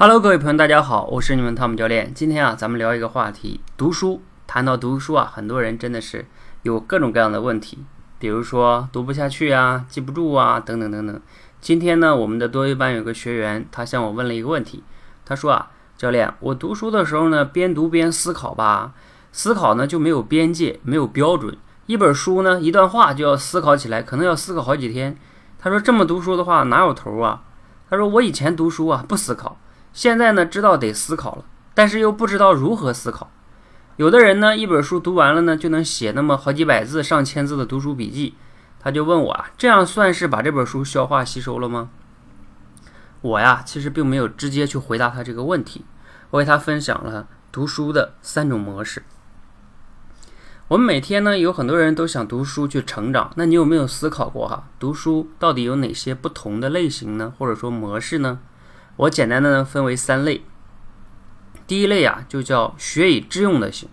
Hello，各位朋友，大家好，我是你们汤姆教练。今天啊，咱们聊一个话题，读书。谈到读书啊，很多人真的是有各种各样的问题，比如说读不下去啊，记不住啊，等等等等。今天呢，我们的多维班有个学员，他向我问了一个问题，他说啊，教练，我读书的时候呢，边读边思考吧，思考呢就没有边界，没有标准。一本书呢，一段话就要思考起来，可能要思考好几天。他说这么读书的话哪有头啊？他说我以前读书啊不思考，现在呢知道得思考了，但是又不知道如何思考。有的人呢，一本书读完了呢，就能写那么好几百字、上千字的读书笔记。他就问我啊，这样算是把这本书消化吸收了吗？我呀，其实并没有直接去回答他这个问题。我给他分享了读书的三种模式。我们每天呢，有很多人都想读书去成长。那你有没有思考过哈，读书到底有哪些不同的类型呢？或者说模式呢？我简单的呢分为三类。第一类啊，就叫学以致用的型，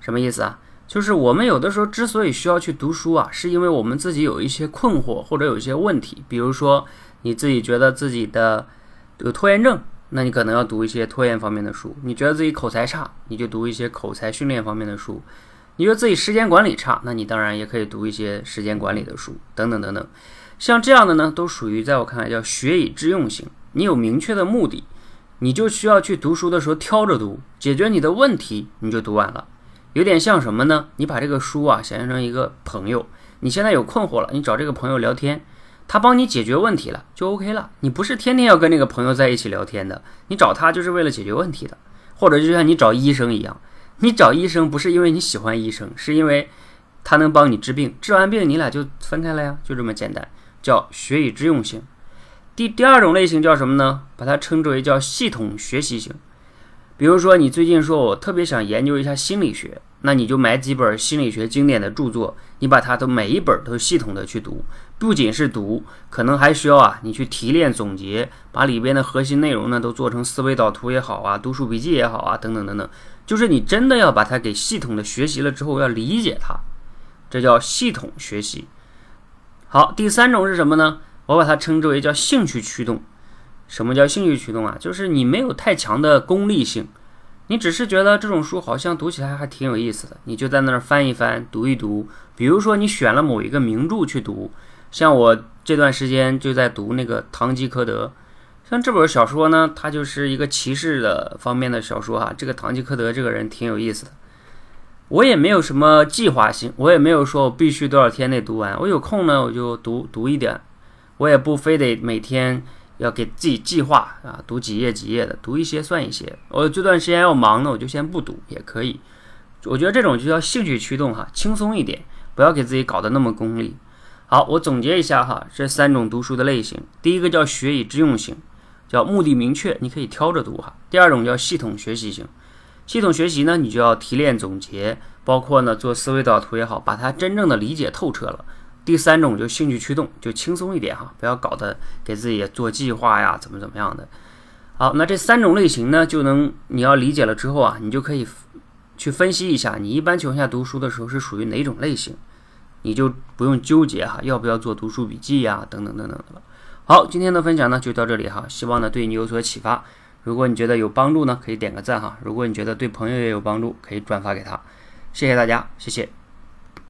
什么意思啊？就是我们有的时候之所以需要去读书啊，是因为我们自己有一些困惑或者有一些问题，比如说你自己觉得自己的有拖延症，那你可能要读一些拖延方面的书；你觉得自己口才差，你就读一些口才训练方面的书；你觉得自己时间管理差，那你当然也可以读一些时间管理的书，等等等等。像这样的呢，都属于在我看来叫学以致用型。你有明确的目的。你就需要去读书的时候挑着读，解决你的问题，你就读完了。有点像什么呢？你把这个书啊想象成一个朋友，你现在有困惑了，你找这个朋友聊天，他帮你解决问题了，就 OK 了。你不是天天要跟那个朋友在一起聊天的，你找他就是为了解决问题的。或者就像你找医生一样，你找医生不是因为你喜欢医生，是因为他能帮你治病，治完病你俩就分开了呀，就这么简单，叫学以致用型。第第二种类型叫什么呢？把它称之为叫系统学习型。比如说，你最近说我特别想研究一下心理学，那你就买几本心理学经典的著作，你把它的每一本都系统的去读，不仅是读，可能还需要啊你去提炼总结，把里边的核心内容呢都做成思维导图也好啊，读书笔记也好啊，等等等等，就是你真的要把它给系统的学习了之后，要理解它，这叫系统学习。好，第三种是什么呢？我把它称之为叫兴趣驱动。什么叫兴趣驱动啊？就是你没有太强的功利性，你只是觉得这种书好像读起来还挺有意思的，你就在那儿翻一翻，读一读。比如说你选了某一个名著去读，像我这段时间就在读那个《堂吉诃德》，像这本小说呢，它就是一个骑士的方面的小说哈。这个堂吉诃德这个人挺有意思的。我也没有什么计划性，我也没有说我必须多少天内读完，我有空呢我就读读一点。我也不非得每天要给自己计划啊，读几页几页的，读一些算一些。我这段时间要忙呢，我就先不读也可以。我觉得这种就叫兴趣驱动哈，轻松一点，不要给自己搞得那么功利。好，我总结一下哈，这三种读书的类型：第一个叫学以致用型，叫目的明确，你可以挑着读哈；第二种叫系统学习型，系统学习呢，你就要提炼总结，包括呢做思维导图也好，把它真正的理解透彻了。第三种就兴趣驱动，就轻松一点哈，不要搞得给自己做计划呀，怎么怎么样的。好，那这三种类型呢，就能你要理解了之后啊，你就可以去分析一下，你一般情况下读书的时候是属于哪种类型，你就不用纠结哈，要不要做读书笔记呀，等等等等的了。好，今天的分享呢就到这里哈，希望呢对你有所启发。如果你觉得有帮助呢，可以点个赞哈；如果你觉得对朋友也有帮助，可以转发给他。谢谢大家，谢谢。